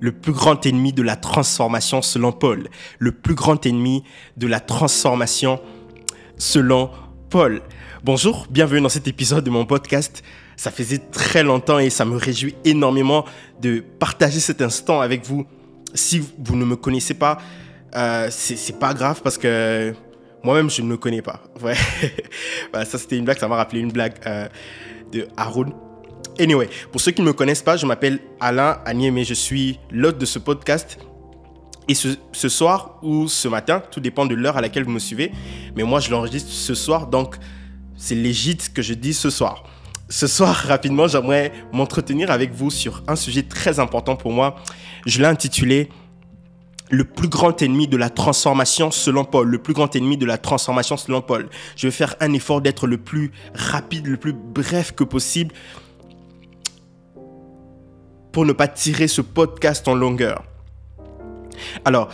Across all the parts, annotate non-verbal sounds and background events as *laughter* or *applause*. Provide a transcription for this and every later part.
le plus grand ennemi de la transformation selon Paul. Le plus grand ennemi de la transformation selon Paul. Bonjour, bienvenue dans cet épisode de mon podcast. Ça faisait très longtemps et ça me réjouit énormément de partager cet instant avec vous. Si vous ne me connaissez pas, euh, c'est pas grave parce que moi-même je ne me connais pas. Ouais, *laughs* bah, ça c'était une blague, ça m'a rappelé une blague euh, de Haroun Anyway, pour ceux qui ne me connaissent pas, je m'appelle Alain Agnès, je suis l'hôte de ce podcast. Et ce, ce, soir ou ce matin, tout dépend de l'heure à laquelle vous me suivez, mais moi je l'enregistre ce soir, donc c'est légit que je dis ce soir. Ce soir, *laughs* rapidement, j'aimerais m'entretenir avec vous sur un sujet très important pour moi. Je l'ai intitulé le plus grand ennemi de la transformation selon Paul, le plus grand ennemi de la transformation selon Paul. Je vais faire un effort d'être le plus rapide, le plus bref que possible pour ne pas tirer ce podcast en longueur. Alors,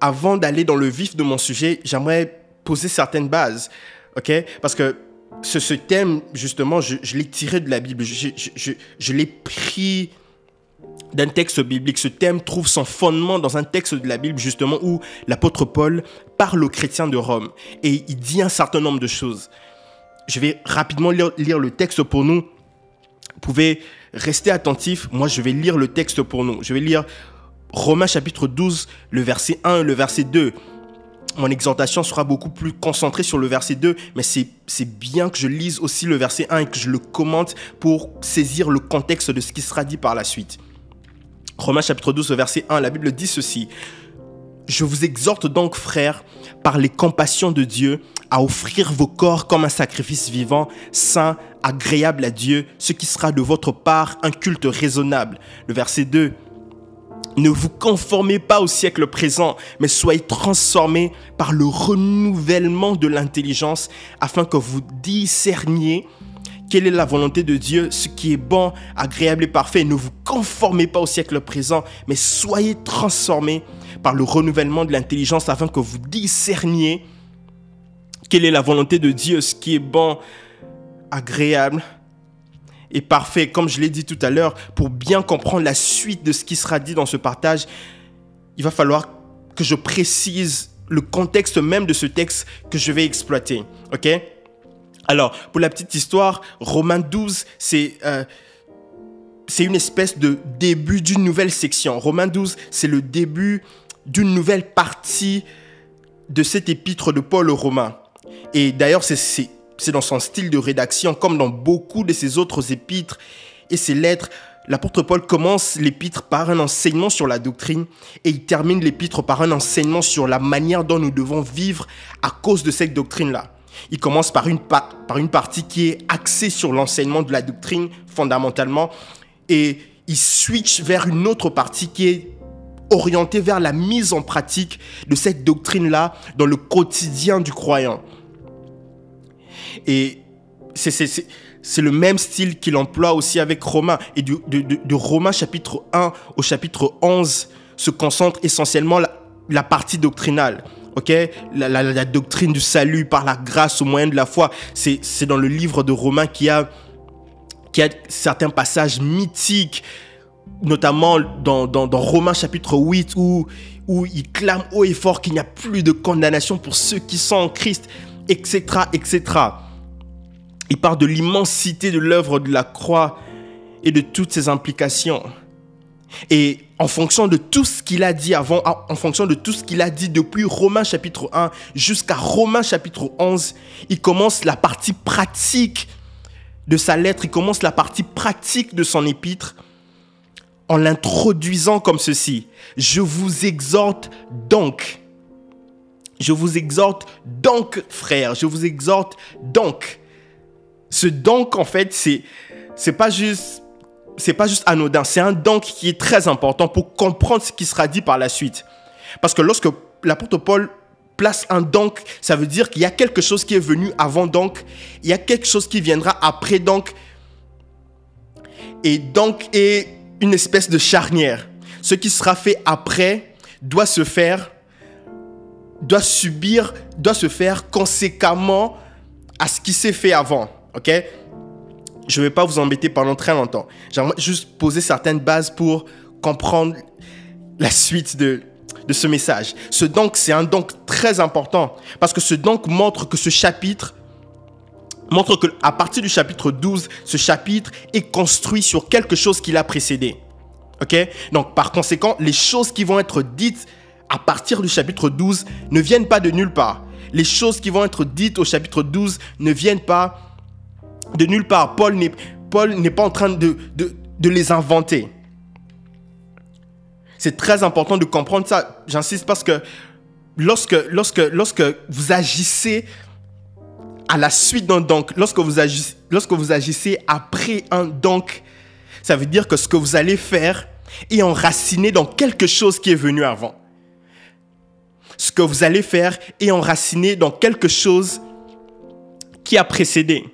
avant d'aller dans le vif de mon sujet, j'aimerais poser certaines bases, ok? Parce que ce, thème, justement, je, l'ai tiré de la Bible, je l'ai pris d'un texte biblique. Ce thème trouve son fondement dans un texte de la Bible, justement, où l'apôtre Paul parle aux chrétiens de Rome et il dit un certain nombre de choses. Je vais rapidement lire, lire le texte pour nous. Vous pouvez rester attentif. Moi, je vais lire le texte pour nous. Je vais lire Romains chapitre 12, le verset 1 et le verset 2. Mon exhortation sera beaucoup plus concentrée sur le verset 2, mais c'est bien que je lise aussi le verset 1 et que je le commente pour saisir le contexte de ce qui sera dit par la suite. Romains chapitre 12, verset 1, la Bible dit ceci. Je vous exhorte donc, frères, par les compassions de Dieu, à offrir vos corps comme un sacrifice vivant, saint, agréable à Dieu, ce qui sera de votre part un culte raisonnable. Le verset 2. Ne vous conformez pas au siècle présent, mais soyez transformés par le renouvellement de l'intelligence, afin que vous discerniez quelle est la volonté de Dieu, ce qui est bon, agréable et parfait. Ne vous conformez pas au siècle présent, mais soyez transformés par le renouvellement de l'intelligence afin que vous discerniez quelle est la volonté de Dieu, ce qui est bon, agréable et parfait. Comme je l'ai dit tout à l'heure, pour bien comprendre la suite de ce qui sera dit dans ce partage, il va falloir que je précise le contexte même de ce texte que je vais exploiter. OK? Alors, pour la petite histoire, Romains 12, c'est... Euh, c'est une espèce de début d'une nouvelle section. Romains 12, c'est le début d'une nouvelle partie de cet épître de Paul aux Romains. Et d'ailleurs, c'est dans son style de rédaction, comme dans beaucoup de ses autres épîtres et ses lettres. L'apôtre Paul commence l'épître par un enseignement sur la doctrine et il termine l'épître par un enseignement sur la manière dont nous devons vivre à cause de cette doctrine-là. Il commence par une, par une partie qui est axée sur l'enseignement de la doctrine fondamentalement et il switch vers une autre partie qui est orientée vers la mise en pratique de cette doctrine-là dans le quotidien du croyant. Et c'est le même style qu'il emploie aussi avec Romains. Et de, de, Romains chapitre 1 au chapitre 11 se concentre essentiellement la, partie doctrinale. ok? La, doctrine du salut par la grâce au moyen de la foi. C'est dans le livre de Romains qu'il y a, qui a certains passages mythiques, notamment dans, dans, dans Romains chapitre 8 où, où il clame haut et fort qu'il n'y a plus de condamnation pour ceux qui sont en Christ, etc. etc. Il parle de l'immensité de l'œuvre de la croix et de toutes ses implications. Et en fonction de tout ce qu'il a dit avant, en fonction de tout ce qu'il a dit depuis Romains chapitre 1 jusqu'à Romains chapitre 11, il commence la partie pratique de sa lettre, il commence la partie pratique de son épître en l'introduisant comme ceci. Je vous exhorte donc, je vous exhorte donc, frère, je vous exhorte donc. Ce donc, en fait, c'est, c'est pas juste, c'est pas juste anodin. C'est un donc qui est très important pour comprendre ce qui sera dit par la suite. Parce que lorsque l'apôtre Paul place un donc, ça veut dire qu'il y a quelque chose qui est venu avant donc, il y a quelque chose qui viendra après donc. Et donc est une espèce de charnière. Ce qui sera fait après doit se faire, doit subir, doit se faire conséquemment à ce qui s'est fait avant. Ok? Je ne vais pas vous embêter pendant très longtemps. J'aimerais juste poser certaines bases pour comprendre la suite de, de ce message. Ce donc, c'est un donc très important parce que ce donc montre que ce chapitre montre que à partir du chapitre 12, ce chapitre est construit sur quelque chose qui l'a précédé. OK? Donc par conséquent, les choses qui vont être dites à partir du chapitre 12 ne viennent pas de nulle part. Les choses qui vont être dites au chapitre 12 ne viennent pas de nulle part. Paul n'est, pas en train de, les inventer. C'est très important de comprendre ça. J'insiste parce que lorsque vous agissez à la suite d'un donc, lorsque vous, agissez, lorsque vous agissez après un donc, ça veut dire que ce que vous allez faire est enraciné dans quelque chose qui est venu avant. Ce que vous allez faire est enraciné dans quelque chose qui a précédé.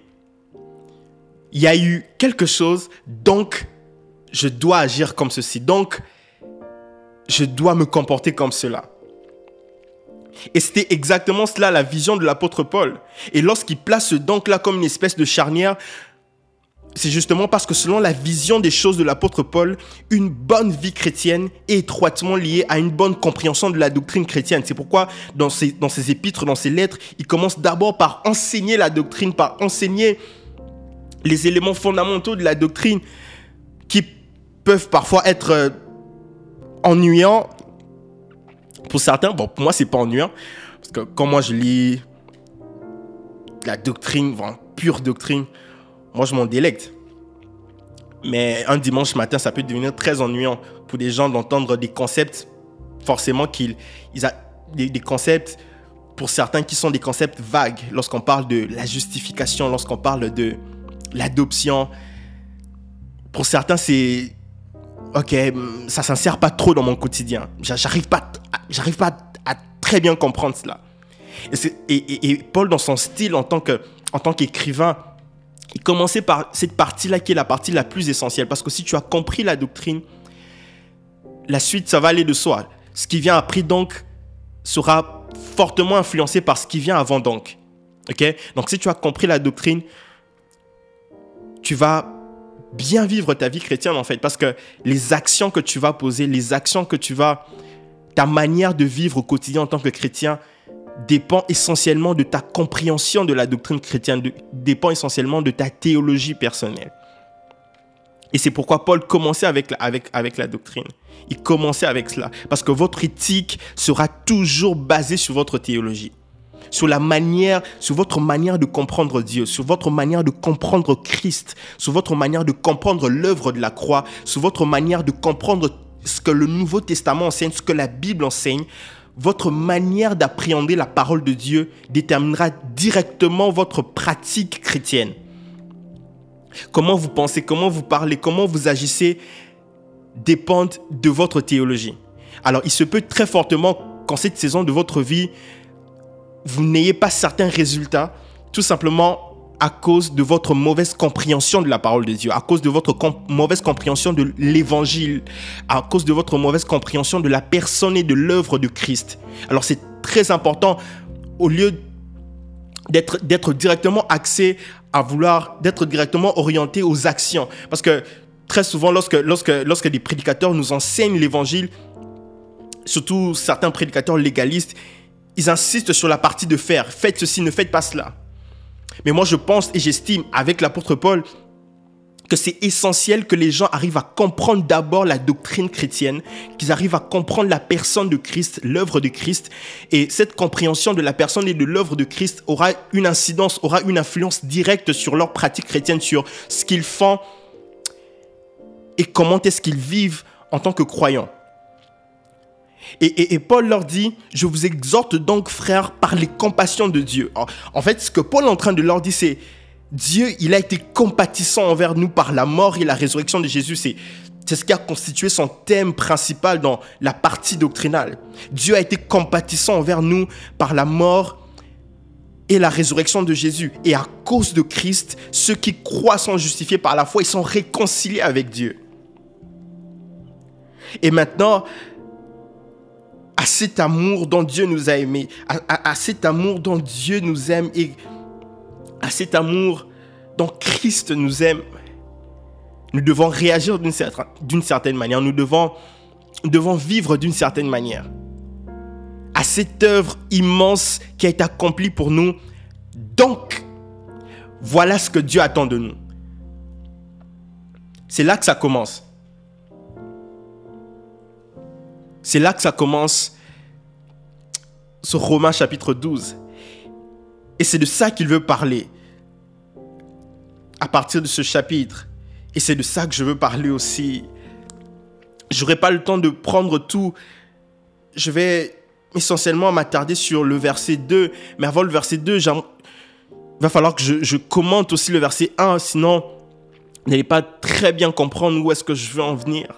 Il y a eu quelque chose, donc je dois agir comme ceci. Donc, je dois me comporter comme cela. Et c'était exactement cela la vision de l'apôtre Paul. Et lorsqu'il place ce donc-là comme une espèce de charnière, c'est justement parce que selon la vision des choses de l'apôtre Paul, une bonne vie chrétienne est étroitement liée à une bonne compréhension de la doctrine chrétienne. C'est pourquoi dans ses, dans ses épîtres, dans ses lettres, il commence d'abord par enseigner la doctrine, par enseigner les éléments fondamentaux de la doctrine qui peuvent parfois être euh, ennuyant pour certains. Bon, pour moi, c'est pas ennuyant. Parce que quand moi, je lis la doctrine, pure doctrine, moi, je m'en délecte. Mais un dimanche matin, ça peut devenir très ennuyant pour des gens d'entendre des concepts, forcément qu'ils ils des, des, concepts, pour certains qui sont des concepts vagues, lorsqu'on parle de la justification, lorsqu'on parle de l'adoption. Pour certains, c'est ok, ça s'insère pas trop dans mon quotidien. J'arrive pas, j'arrive pas à, très bien comprendre cela. Et, Paul, dans son style en tant en tant qu'écrivain, il commençait par cette partie-là qui est la partie la plus essentielle. Parce que si tu as compris la doctrine, la suite, ça va aller de soi. Ce qui vient après, donc, sera fortement influencé par ce qui vient avant, donc. Ok? Donc, si tu as compris la doctrine, tu vas bien vivre ta vie chrétienne en fait. Parce que les actions que tu vas poser, les actions que tu vas... Ta manière de vivre au quotidien en tant que chrétien dépend essentiellement de ta compréhension de la doctrine chrétienne, dépend essentiellement de ta théologie personnelle. Et c'est pourquoi Paul commençait avec avec la doctrine. Il commençait avec cela. Parce que votre éthique sera toujours basée sur votre théologie sur la manière, sur votre manière de comprendre Dieu, sur votre manière de comprendre Christ, sur votre manière de comprendre l'œuvre de la croix, sur votre manière de comprendre ce que le Nouveau Testament enseigne, ce que la Bible enseigne, votre manière d'appréhender la parole de Dieu déterminera directement votre pratique chrétienne. Comment vous pensez, comment vous parlez, comment vous agissez dépendent de votre théologie. Alors, il se peut très fortement qu'en cette saison de votre vie, vous n'ayez pas certains résultats, tout simplement à cause de votre mauvaise compréhension de la parole de Dieu, à cause de votre mauvaise compréhension de l'évangile, à cause de votre mauvaise compréhension de la personne et de l'œuvre de Christ. Alors c'est très important, au lieu d'être, directement axé à vouloir, d'être directement orienté aux actions. Parce que très souvent, lorsque, lorsque, lorsque des prédicateurs nous enseignent l'évangile, surtout certains prédicateurs légalistes, ils insistent sur la partie de faire. Faites ceci, ne faites pas cela. Mais moi, je pense et j'estime avec l'apôtre Paul que c'est essentiel que les gens arrivent à comprendre d'abord la doctrine chrétienne, qu'ils arrivent à comprendre la personne de Christ, l'œuvre de Christ. Et cette compréhension de la personne et de l'œuvre de Christ aura une incidence, aura une influence directe sur leur pratique chrétienne, sur ce qu'ils font et comment est-ce qu'ils vivent en tant que croyants. Et, Paul leur dit, je vous exhorte donc, frères, par les compassions de Dieu. En fait, ce que Paul est en train de leur dire, c'est, Dieu, il a été compatissant envers nous par la mort et la résurrection de Jésus. C'est, c'est ce qui a constitué son thème principal dans la partie doctrinale. Dieu a été compatissant envers nous par la mort et la résurrection de Jésus. Et à cause de Christ, ceux qui croient sont justifiés par la foi, ils sont réconciliés avec Dieu. Et maintenant, à cet amour dont Dieu nous a aimés, à, cet amour dont Dieu nous aime et à cet amour dont Christ nous aime, nous devons réagir d'une certaine, manière. Nous devons nous devons vivre d'une certaine manière. À cette œuvre immense qui a été accomplie pour nous. Donc, voilà ce que Dieu attend de nous. C'est là que ça commence. C'est là que ça commence, ce Romain chapitre 12. Et c'est de ça qu'il veut parler à partir de ce chapitre. Et c'est de ça que je veux parler aussi. J'aurai pas le temps de prendre tout. Je vais essentiellement m'attarder sur le verset 2. Mais avant le verset 2, il va falloir que je, je commente aussi le verset 1. Sinon, vous n'allez pas très bien comprendre où est-ce que je veux en venir.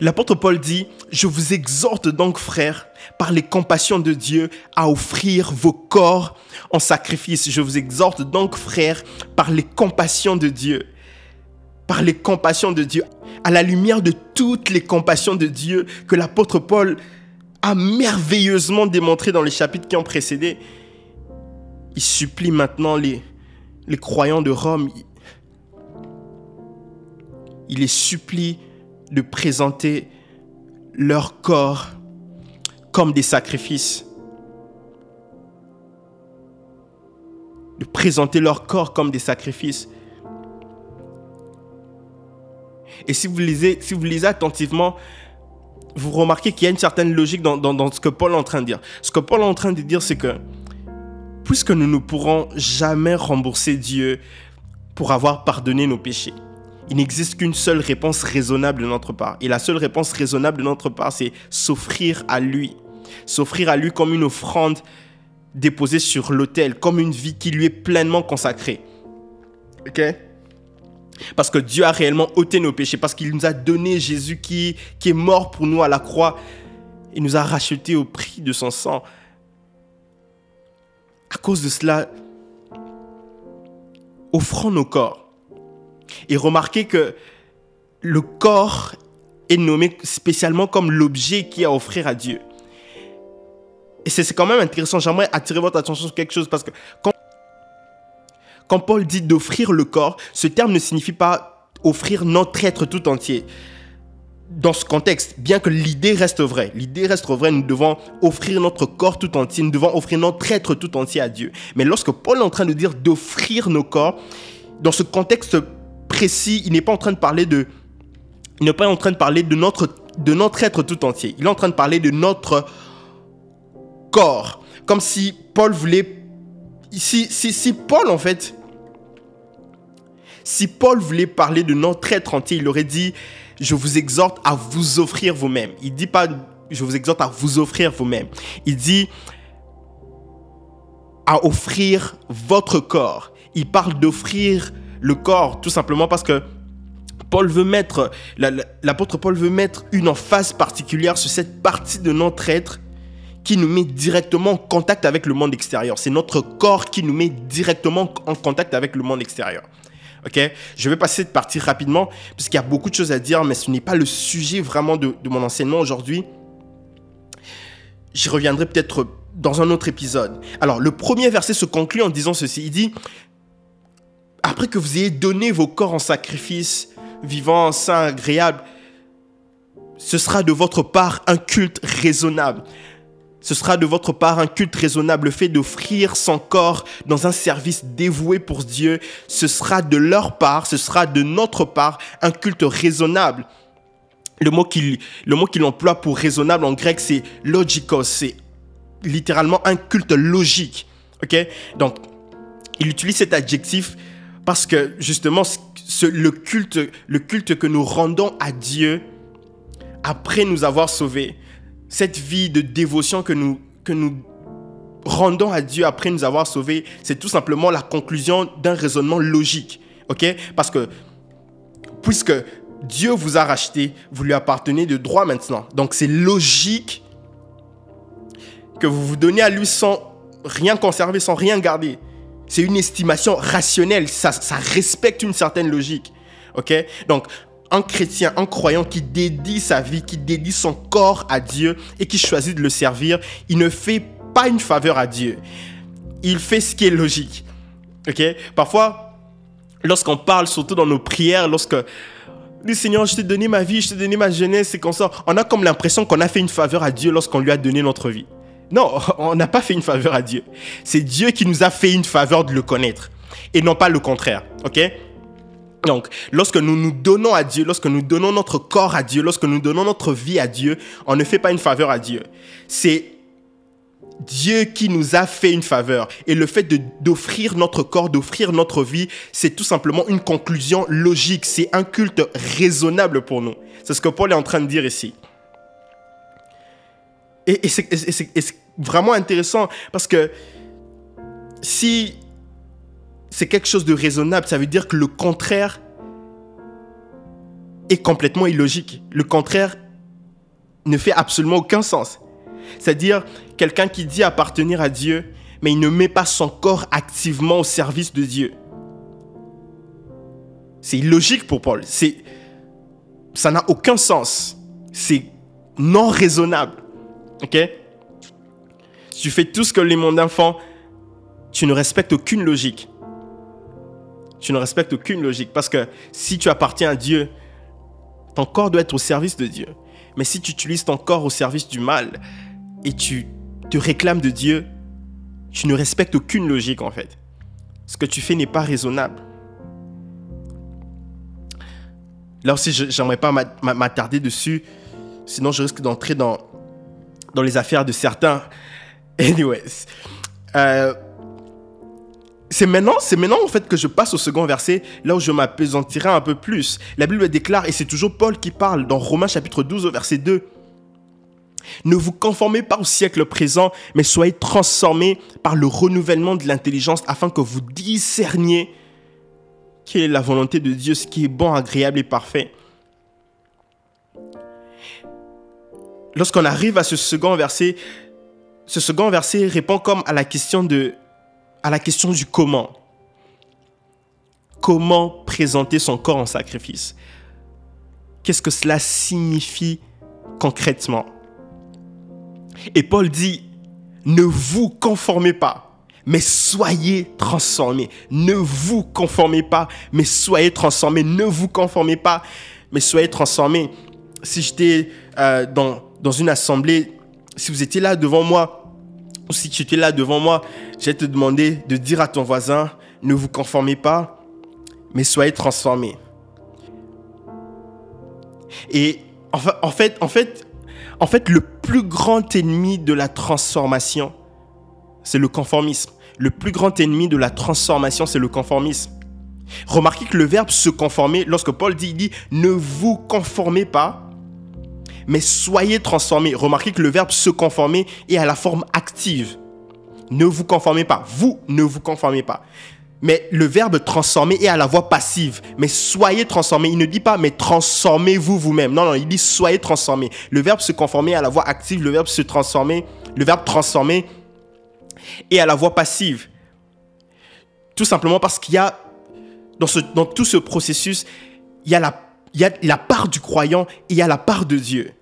L'apôtre Paul dit, je vous exhorte donc, frères, par les compassions de Dieu, à offrir vos corps en sacrifice. Je vous exhorte donc, frères, par les compassions de Dieu, par les compassions de Dieu, à la lumière de toutes les compassions de Dieu que l'apôtre Paul a merveilleusement démontré dans les chapitres qui ont précédé. Il supplie maintenant les, les croyants de Rome, il les supplie de présenter leur corps comme des sacrifices. De présenter leur corps comme des sacrifices. Et si vous lisez, attentivement, vous remarquez qu'il y a une certaine logique dans, dans, ce que Paul est en train de dire. Ce que Paul est en train de dire, c'est que puisque nous ne pourrons jamais rembourser Dieu pour avoir pardonné nos péchés, il n'existe qu'une seule réponse raisonnable de notre part. Et la seule réponse raisonnable de notre part, c'est s'offrir à lui. S'offrir à lui comme une offrande déposée sur l'autel, comme une vie qui lui est pleinement consacrée. Ok? Parce que Dieu a réellement ôté nos péchés, parce qu'il nous a donné Jésus qui, qui est mort pour nous à la croix et nous a rachetés au prix de son sang. À cause de cela, offrons nos corps et remarquez que le corps est nommé spécialement comme l'objet qui a à offrir à Dieu. Et c'est quand même intéressant. J'aimerais attirer votre attention sur quelque chose parce que quand, quand Paul dit d'offrir le corps, ce terme ne signifie pas offrir notre être tout entier. Dans ce contexte, bien que l'idée reste vraie, l'idée reste vraie, nous devons offrir notre corps tout entier, nous devons offrir notre être tout entier à Dieu. Mais lorsque Paul est en train de dire d'offrir nos corps, dans ce contexte précis, il n'est pas en train de parler de n'est pas en train de parler de notre de notre être tout entier. Il est en train de parler de notre corps, comme si Paul voulait si si, si Paul en fait si Paul voulait parler de notre être entier, il aurait dit je vous exhorte à vous offrir vous-même. Il dit pas je vous exhorte à vous offrir vous-même. Il dit à offrir votre corps. Il parle d'offrir le corps, tout simplement parce que Paul veut mettre, l'apôtre Paul veut mettre une emphase particulière sur cette partie de notre être qui nous met directement en contact avec le monde extérieur. C'est notre corps qui nous met directement en contact avec le monde extérieur. Ok? Je vais passer cette partie rapidement, puisqu'il y a beaucoup de choses à dire, mais ce n'est pas le sujet vraiment de mon enseignement aujourd'hui. J'y reviendrai peut-être dans un autre épisode. Alors, le premier verset se conclut en disant ceci. Il dit, après que vous ayez donné vos corps en sacrifice, vivant, saint, agréable, ce sera de votre part un culte raisonnable. Ce sera de votre part un culte raisonnable. Le fait d'offrir son corps dans un service dévoué pour Dieu, ce sera de leur part, ce sera de notre part un culte raisonnable. Le mot qu'il qu'il emploie pour raisonnable en grec, c'est logikos. C'est littéralement un culte logique. Ok? Donc, il utilise cet adjectif parce que justement, le, culte, le culte que nous rendons à Dieu après nous avoir sauvés, cette vie de dévotion que nous, que nous rendons à Dieu après nous avoir sauvés, c'est tout simplement la conclusion d'un raisonnement logique. Parce que puisque Dieu vous a racheté, vous lui appartenez de droit maintenant. Donc c'est logique que vous vous donnez à lui sans rien conserver, sans rien garder. C'est une estimation rationnelle. Ça, respecte une certaine logique. OK? Donc, un chrétien, un croyant qui dédie sa vie, qui dédie son corps à Dieu et qui choisit de le servir, il ne fait pas une faveur à Dieu. Il fait ce qui est logique. OK? Parfois, lorsqu'on parle, surtout dans nos prières, lorsque Le Seigneur, je t'ai donné ma vie, je t'ai donné ma jeunesse, c'est. On a comme l'impression qu'on a fait une faveur à Dieu lorsqu'on lui a donné notre vie. Non, *laughs* on n'a pas fait une faveur à Dieu. C'est Dieu qui nous a fait une faveur de le connaître. Et non pas le contraire. OK? Donc, lorsque nous nous donnons à Dieu, lorsque nous donnons notre corps à Dieu, lorsque nous donnons notre vie à Dieu, on ne fait pas une faveur à Dieu. C'est Dieu qui nous a fait une faveur. Et le fait d'offrir notre corps, d'offrir notre vie, c'est tout simplement une conclusion logique. C'est un culte raisonnable pour nous. C'est ce que Paul est en train de dire ici. Et, c'est vraiment intéressant parce que si c'est quelque chose de raisonnable. Ça veut dire que le contraire est complètement illogique. Le contraire ne fait absolument aucun sens. C'est-à-dire quelqu'un qui dit appartenir à Dieu, mais il ne met pas son corps activement au service de Dieu. C'est illogique pour Paul. C'est, ça n'a aucun sens. C'est non raisonnable. Ok? Tu fais tout ce que les mondains font, tu ne respectes aucune logique tu ne respectes aucune logique. Parce que si tu appartiens à Dieu, ton corps doit être au service de Dieu. Mais si tu utilises ton corps au service du mal et tu te réclames de Dieu, tu ne respectes aucune logique en fait. Ce que tu fais n'est pas raisonnable. Là aussi, j'aimerais pas m'attarder dessus, sinon je risque d'entrer dans, dans les affaires de certains. *laughs* Anyways. Euh, c'est maintenant, c'est maintenant en fait que je passe au second verset, là où je m'apaisantirai un peu plus. La Bible déclare, et c'est toujours Paul qui parle dans Romains chapitre 12 au verset 2. Ne vous conformez pas au siècle présent, mais soyez transformés par le renouvellement de l'intelligence afin que vous discerniez quelle est la volonté de Dieu, ce qui est bon, agréable et parfait. Lorsqu'on arrive à ce second verset, ce second verset répond comme à la question du comment. Comment présenter son corps en sacrifice? Qu'est-ce que cela signifie concrètement? Et Paul dit, ne vous conformez pas, mais soyez transformés. Ne vous conformez pas, mais soyez transformés. Ne vous conformez pas, mais soyez transformés. Si j'étais euh, dans, dans une assemblée, si vous étiez là devant moi, ou si tu étais là devant moi, j'ai te demandé de dire à ton voisin, ne vous conformez pas, mais soyez transformés. Et en fait, en fait, en fait, le plus grand ennemi de la transformation, c'est le conformisme. Le plus grand ennemi de la transformation, c'est le conformisme. Remarquez que le verbe se conformer, lorsque Paul dit, il dit ne vous conformez pas, mais soyez transformés. Remarquez que le verbe se conformer est à la forme active. Ne vous conformez pas. Vous ne vous conformez pas. Mais le verbe transformer est à la voix passive. Mais soyez transformés. Il ne dit pas mais transformez-vous vous-même. Non, non, il dit soyez transformés. Le verbe se conformer est à la voix active. Le verbe se transformer, le verbe transformer est à la voix passive. Tout simplement parce qu'il y a, dans, tout ce processus, il y a la part du croyant et il y a la part de Dieu.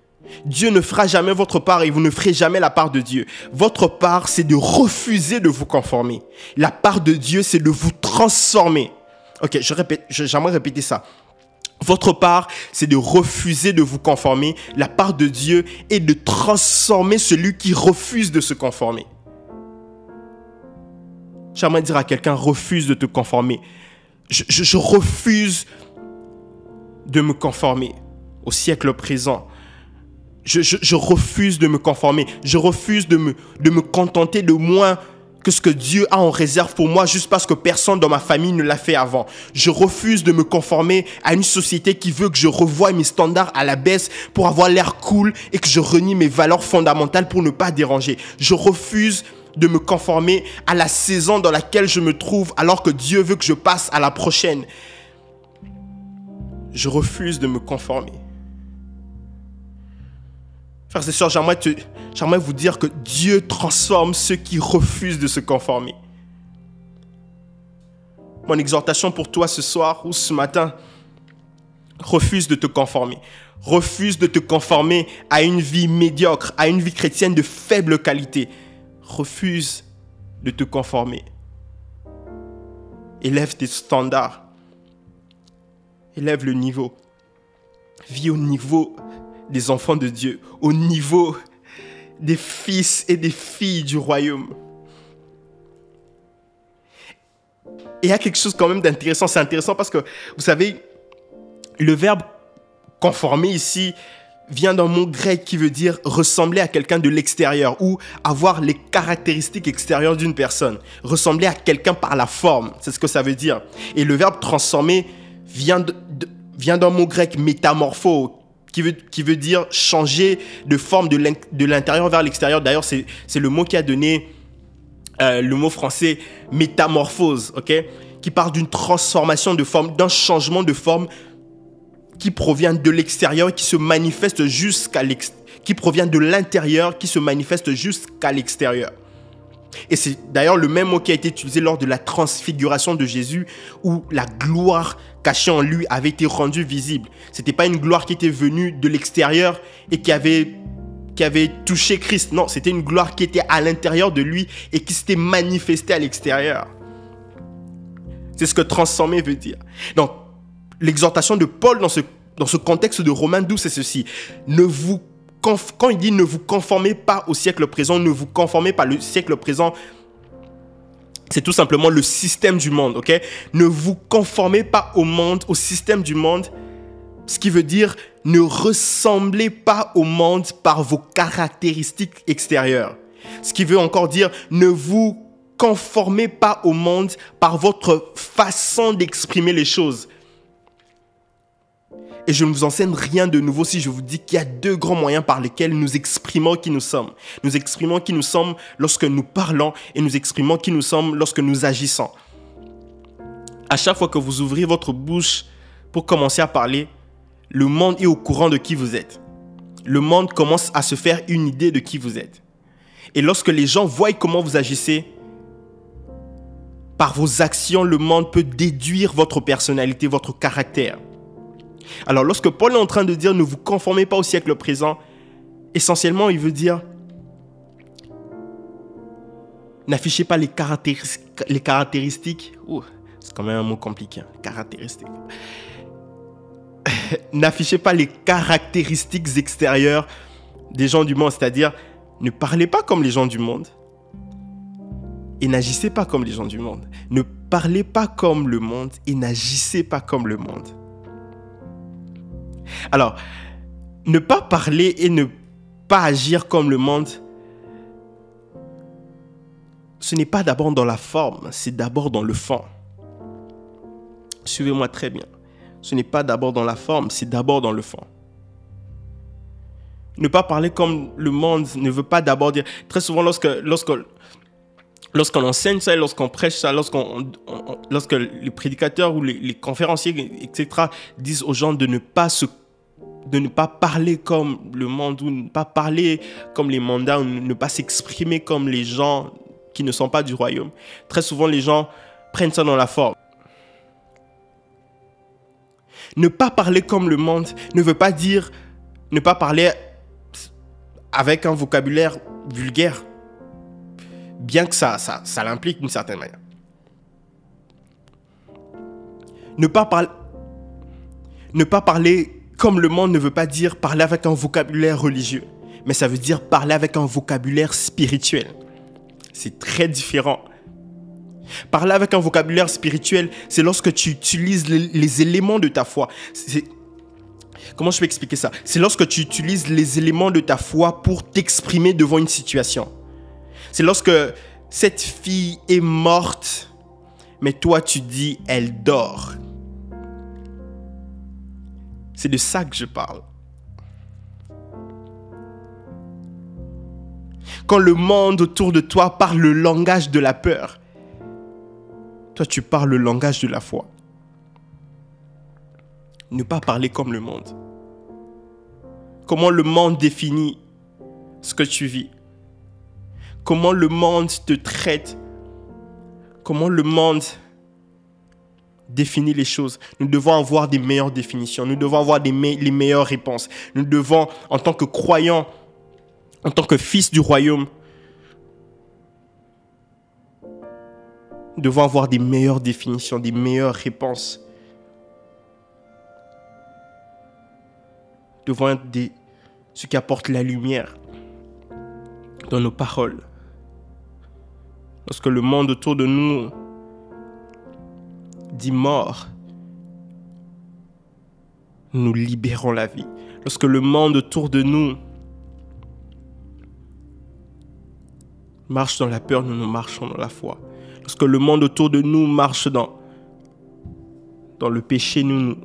Dieu ne fera jamais votre part et vous ne ferez jamais la part de Dieu. Votre part, c'est de refuser de vous conformer. La part de Dieu, c'est de vous transformer. Ok, je répète, j'aimerais répéter ça. Votre part, c'est de refuser de vous conformer. La part de Dieu est de transformer celui qui refuse de se conformer. J'aimerais dire à quelqu'un, refuse de te conformer. je refuse de me conformer au siècle présent je, refuse de me conformer. Je refuse de me, de me contenter de moins que ce que Dieu a en réserve pour moi juste parce que personne dans ma famille ne l'a fait avant. Je refuse de me conformer à une société qui veut que je revoie mes standards à la baisse pour avoir l'air cool et que je renie mes valeurs fondamentales pour ne pas déranger. Je refuse de me conformer à la saison dans laquelle je me trouve alors que Dieu veut que je passe à la prochaine. Je refuse de me conformer. Frères et sœurs, j'aimerais vous dire que Dieu transforme ceux qui refusent de se conformer. Mon exhortation pour toi ce soir ou ce matin, refuse de te conformer. Refuse de te conformer à une vie médiocre, à une vie chrétienne de faible qualité. Refuse de te conformer. Élève tes standards. Élève le niveau. vit au niveau des enfants de Dieu, au niveau des fils et des filles du royaume. Et il y a quelque chose quand même d'intéressant. C'est intéressant parce que, vous savez, le verbe conformer ici vient d'un mot grec qui veut dire ressembler à quelqu'un de l'extérieur ou avoir les caractéristiques extérieures d'une personne. Ressembler à quelqu'un par la forme, c'est ce que ça veut dire. Et le verbe transformer vient d'un mot grec métamorpho qui veut, dire changer de forme de l'intérieur vers l'extérieur. D'ailleurs, c'est le mot qui a donné euh, le mot français métamorphose, Qui parle d'une transformation de forme, d'un changement de forme qui provient de l'extérieur, qui se manifeste jusqu'à qui provient de l'intérieur, qui se manifeste jusqu'à l'extérieur. Et c'est d'ailleurs le même mot qui a été utilisé lors de la transfiguration de Jésus, où la gloire cachée en lui avait été rendue visible. C'était pas une gloire qui était venue de l'extérieur et qui avait qui avait touché Christ. Non, c'était une gloire qui était à l'intérieur de lui et qui s'était manifestée à l'extérieur. C'est ce que transformer veut dire. Donc, l'exhortation de Paul dans ce, dans ce contexte de Romains 12, c'est ceci. Ne vous quand il dit ne vous conformez pas au siècle présent, ne vous conformez pas au siècle présent, c'est tout simplement le système du monde, ok? Ne vous conformez pas au monde, au système du monde, ce qui veut dire ne ressemblez pas au monde par vos caractéristiques extérieures. Ce qui veut encore dire ne vous conformez pas au monde par votre façon d'exprimer les choses. Et je ne vous enseigne rien de nouveau si je vous dis qu'il y a deux grands moyens par lesquels nous exprimons qui nous sommes. Nous exprimons qui nous sommes lorsque nous parlons et nous exprimons qui nous sommes lorsque nous agissons. À chaque fois que vous ouvrez votre bouche pour commencer à parler, le monde est au courant de qui vous êtes. Le monde commence à se faire une idée de qui vous êtes. Et lorsque les gens voient comment vous agissez, par vos actions, le monde peut déduire votre personnalité, votre caractère. Alors lorsque Paul est en train de dire ne vous conformez pas au siècle présent, essentiellement il veut dire n'affichez pas les, caractéristiques. c'est quand même un mot compliqué, hein, caractéristiques. *laughs* n'affichez pas les caractéristiques extérieures des gens du monde, c'est-à-dire ne parlez pas comme les gens du monde et n'agissez pas comme les gens du monde. Ne parlez pas comme le monde et n'agissez pas comme le monde. Alors, ne pas parler et ne pas agir comme le monde, ce n'est pas d'abord dans la forme, c'est d'abord dans le fond. Suivez-moi très bien. Ce n'est pas d'abord dans la forme, c'est d'abord dans le fond. Ne pas parler comme le monde ne veut pas d'abord dire. Très souvent, lorsque, lorsque, lorsqu'on enseigne ça, lorsqu'on prêche ça, lorsqu'on, lorsque les prédicateurs ou les, conférenciers, etc., disent aux gens de ne pas se de ne pas parler comme le monde ou ne pas parler comme les mandats ou ne pas s'exprimer comme les gens qui ne sont pas du royaume. Très souvent, les gens prennent ça dans la forme. Ne pas parler comme le monde ne veut pas dire ne pas parler avec un vocabulaire vulgaire, bien que ça, l'implique d'une certaine manière. Ne pas, parler ne pas parler comme le monde ne veut pas dire parler avec un vocabulaire religieux, mais ça veut dire parler avec un vocabulaire spirituel. C'est très différent. Parler avec un vocabulaire spirituel, c'est lorsque tu utilises les, éléments de ta foi. Comment je peux expliquer ça? C'est lorsque tu utilises les éléments de ta foi pour t'exprimer devant une situation. C'est lorsque cette fille est morte, mais toi tu dis elle dort. C'est de ça que je parle. Quand le monde autour de toi parle le langage de la peur, toi tu parles le langage de la foi. Ne pas parler comme le monde. Comment le monde définit ce que tu vis. Comment le monde te traite. Comment le monde définir les choses. Nous devons avoir des meilleures définitions. Nous devons avoir les meilleures réponses. Nous devons, en tant que croyants, en tant que fils du royaume, nous devons avoir des meilleures définitions, des meilleures réponses. devons être des, qui apportent la lumière dans nos paroles. Lorsque le monde autour de nous dit mort, nous libérons la vie. Lorsque le monde autour de nous marche dans la peur, nous nous marchons dans la foi. Lorsque le monde autour de nous marche dans, le péché, nous,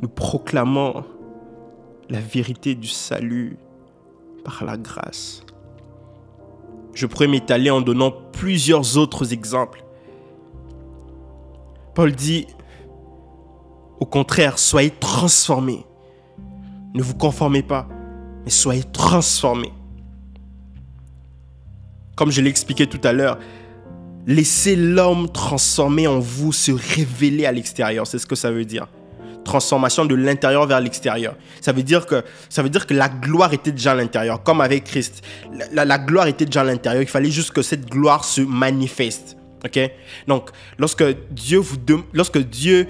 nous proclamons la vérité du salut par la grâce. Je pourrais m'étaler en donnant plusieurs autres exemples. Paul dit, au contraire, soyez transformés. Ne vous conformez pas, mais soyez transformés. Comme je l'ai expliqué tout à l'heure, laissez l'homme transformé en vous se révéler à l'extérieur. C'est ce que ça veut dire. Transformation de l'intérieur vers l'extérieur. Ça veut dire que ça veut dire que la gloire était déjà à l'intérieur, comme avec Christ. La, gloire était déjà à l'intérieur. Il fallait juste que cette gloire se manifeste. Ok? Donc, lorsque Dieu vous lorsque Dieu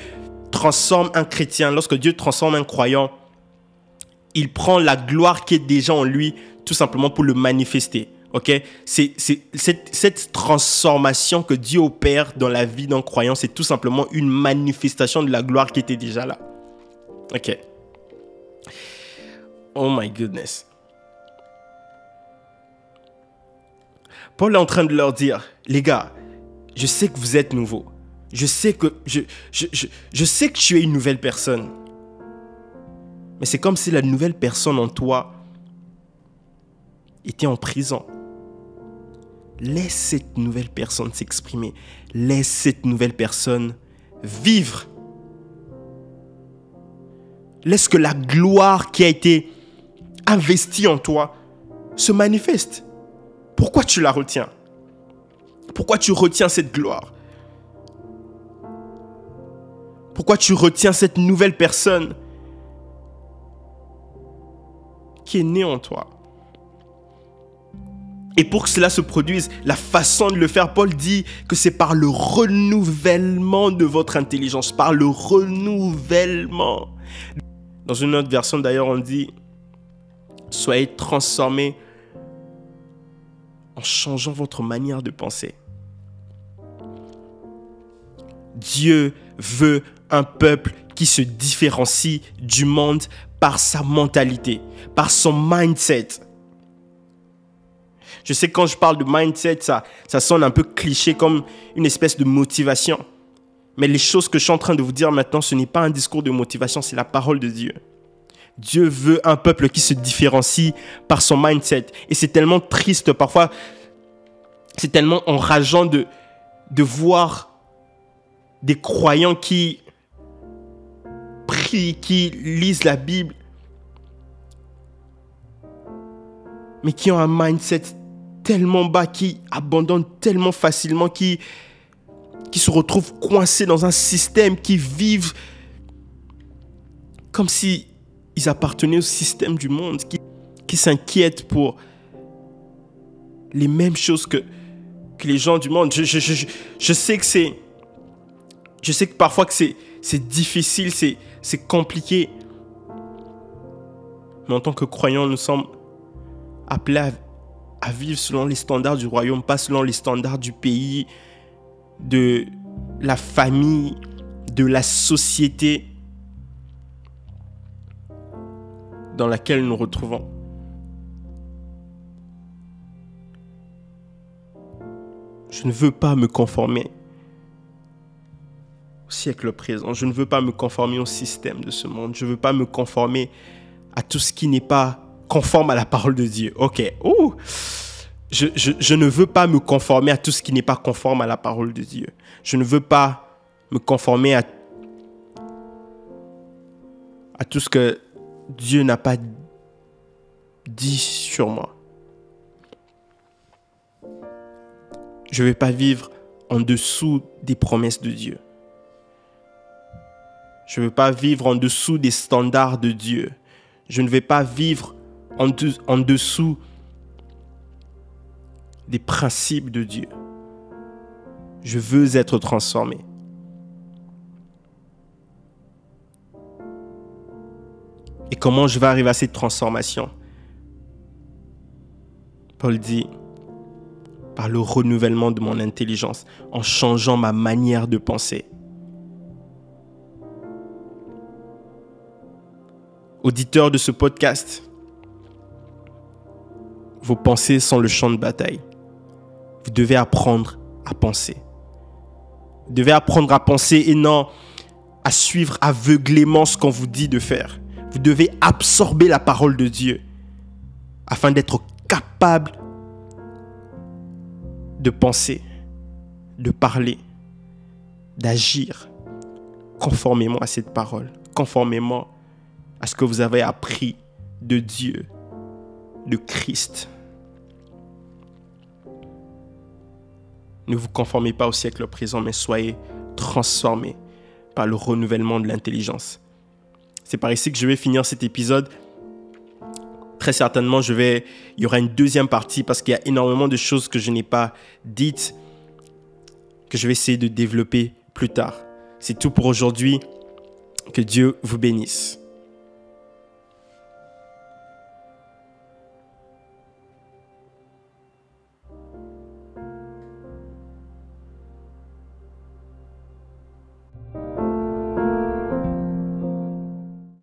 transforme un chrétien, lorsque Dieu transforme un croyant, il prend la gloire qui est déjà en lui, tout simplement pour le manifester. Ok, c'est cette, transformation que Dieu opère dans la vie d'un croyant, c'est tout simplement une manifestation de la gloire qui était déjà là. Ok? Oh my goodness. Paul est en train de leur dire, les gars, je sais que vous êtes nouveaux. Je sais que je, je, je sais que tu es une nouvelle personne. Mais c'est comme si la nouvelle personne en toi était en prison. Laisse cette nouvelle personne s'exprimer. Laisse cette nouvelle personne vivre. Laisse que la gloire qui a été investie en toi se manifeste. Pourquoi tu la retiens? Pourquoi tu retiens cette gloire? Pourquoi tu retiens cette nouvelle personne qui est née en toi? Et pour que cela se produise, la façon de le faire, Paul dit que c'est par le renouvellement de votre intelligence, par le renouvellement. Dans une autre version d'ailleurs, on dit, soyez transformés en changeant votre manière de penser. Dieu veut un peuple qui se différencie du monde par sa mentalité, par son mindset. Je sais que quand je parle de mindset, ça, ça sonne un peu cliché comme une espèce de motivation. Mais les choses que je suis en train de vous dire maintenant, ce n'est pas un discours de motivation, c'est la parole de Dieu. Dieu veut un peuple qui se différencie par son mindset. Et c'est tellement triste parfois, c'est tellement enrageant de, de voir des croyants qui prient, qui lisent la Bible, mais qui ont un mindset tellement bas, qui abandonnent tellement facilement, qui, qui se retrouvent coincés dans un système, qui vivent comme si appartenaient au système du monde, qui, qui s'inquiètent pour les mêmes choses que, que les gens du monde. Je, je, je, je sais que c'est... Je sais que parfois que c'est, c'est difficile, c'est, c'est compliqué. Mais en tant que croyants, nous sommes appelés à à vivre selon les standards du royaume, pas selon les standards du pays, de la famille, de la société dans laquelle nous nous retrouvons. Je ne veux pas me conformer au siècle présent. Je ne veux pas me conformer au système de ce monde. Je ne veux pas me conformer à tout ce qui n'est pas conforme à la parole de Dieu. Ok. Ouh. Je, je, ne veux pas me conformer à tout ce qui n'est pas conforme à la parole de Dieu. Je ne veux pas me conformer à, à tout ce que Dieu n'a pas dit sur moi. Je ne vais pas vivre en dessous des promesses de Dieu. Je ne veux pas vivre en dessous des standards de Dieu. Je ne vais pas vivre en, dessous des principes de Dieu. Je veux être transformé. Et comment je vais arriver à cette transformation? Paul dit, par le renouvellement de mon intelligence, en changeant ma manière de penser. Auditeur de ce podcast, vos pensées sont le champ de bataille. Vous devez apprendre à penser. Vous devez apprendre à penser et non à suivre aveuglément ce qu'on vous dit de faire. Vous devez absorber la parole de Dieu afin d'être capable de penser, de parler, d'agir conformément à cette parole, conformément à ce que vous avez appris de Dieu, de Christ. Ne vous conformez pas au siècle présent, mais soyez transformés par le renouvellement de l'intelligence. C'est par ici que je vais finir cet épisode. Très certainement, je vais, il y aura une deuxième partie parce qu'il y a énormément de choses que je n'ai pas dites, que je vais essayer de développer plus tard. C'est tout pour aujourd'hui. Que Dieu vous bénisse.